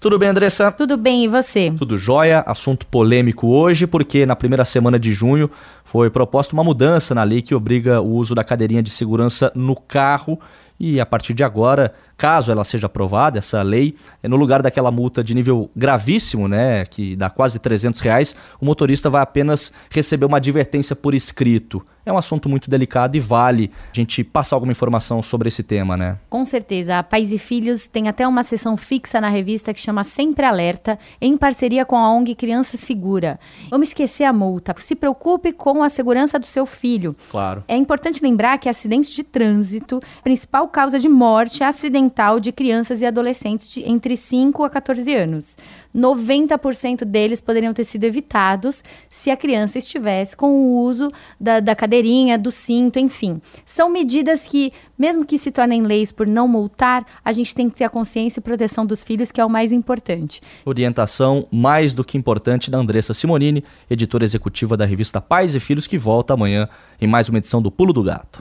Tudo bem, Andressa? Tudo bem, e você? Tudo jóia. Assunto polêmico hoje, porque na primeira semana de junho foi proposta uma mudança na lei que obriga o uso da cadeirinha de segurança no carro. E a partir de agora, caso ela seja aprovada, essa lei, no lugar daquela multa de nível gravíssimo, né, que dá quase 300 reais, o motorista vai apenas receber uma advertência por escrito é um assunto muito delicado e vale a gente passar alguma informação sobre esse tema, né? Com certeza. A Pais e Filhos tem até uma sessão fixa na revista que chama Sempre Alerta, em parceria com a ONG Criança Segura. Vamos esquecer a multa. Se preocupe com a segurança do seu filho. Claro. É importante lembrar que acidentes de trânsito, a principal causa de morte acidental de crianças e adolescentes de entre 5 a 14 anos. 90% deles poderiam ter sido evitados se a criança estivesse com o uso da, da cadeirinha, do cinto, enfim. São medidas que, mesmo que se tornem leis por não multar, a gente tem que ter a consciência e proteção dos filhos, que é o mais importante. Orientação mais do que importante da Andressa Simonini, editora executiva da revista Pais e Filhos, que volta amanhã em mais uma edição do Pulo do Gato.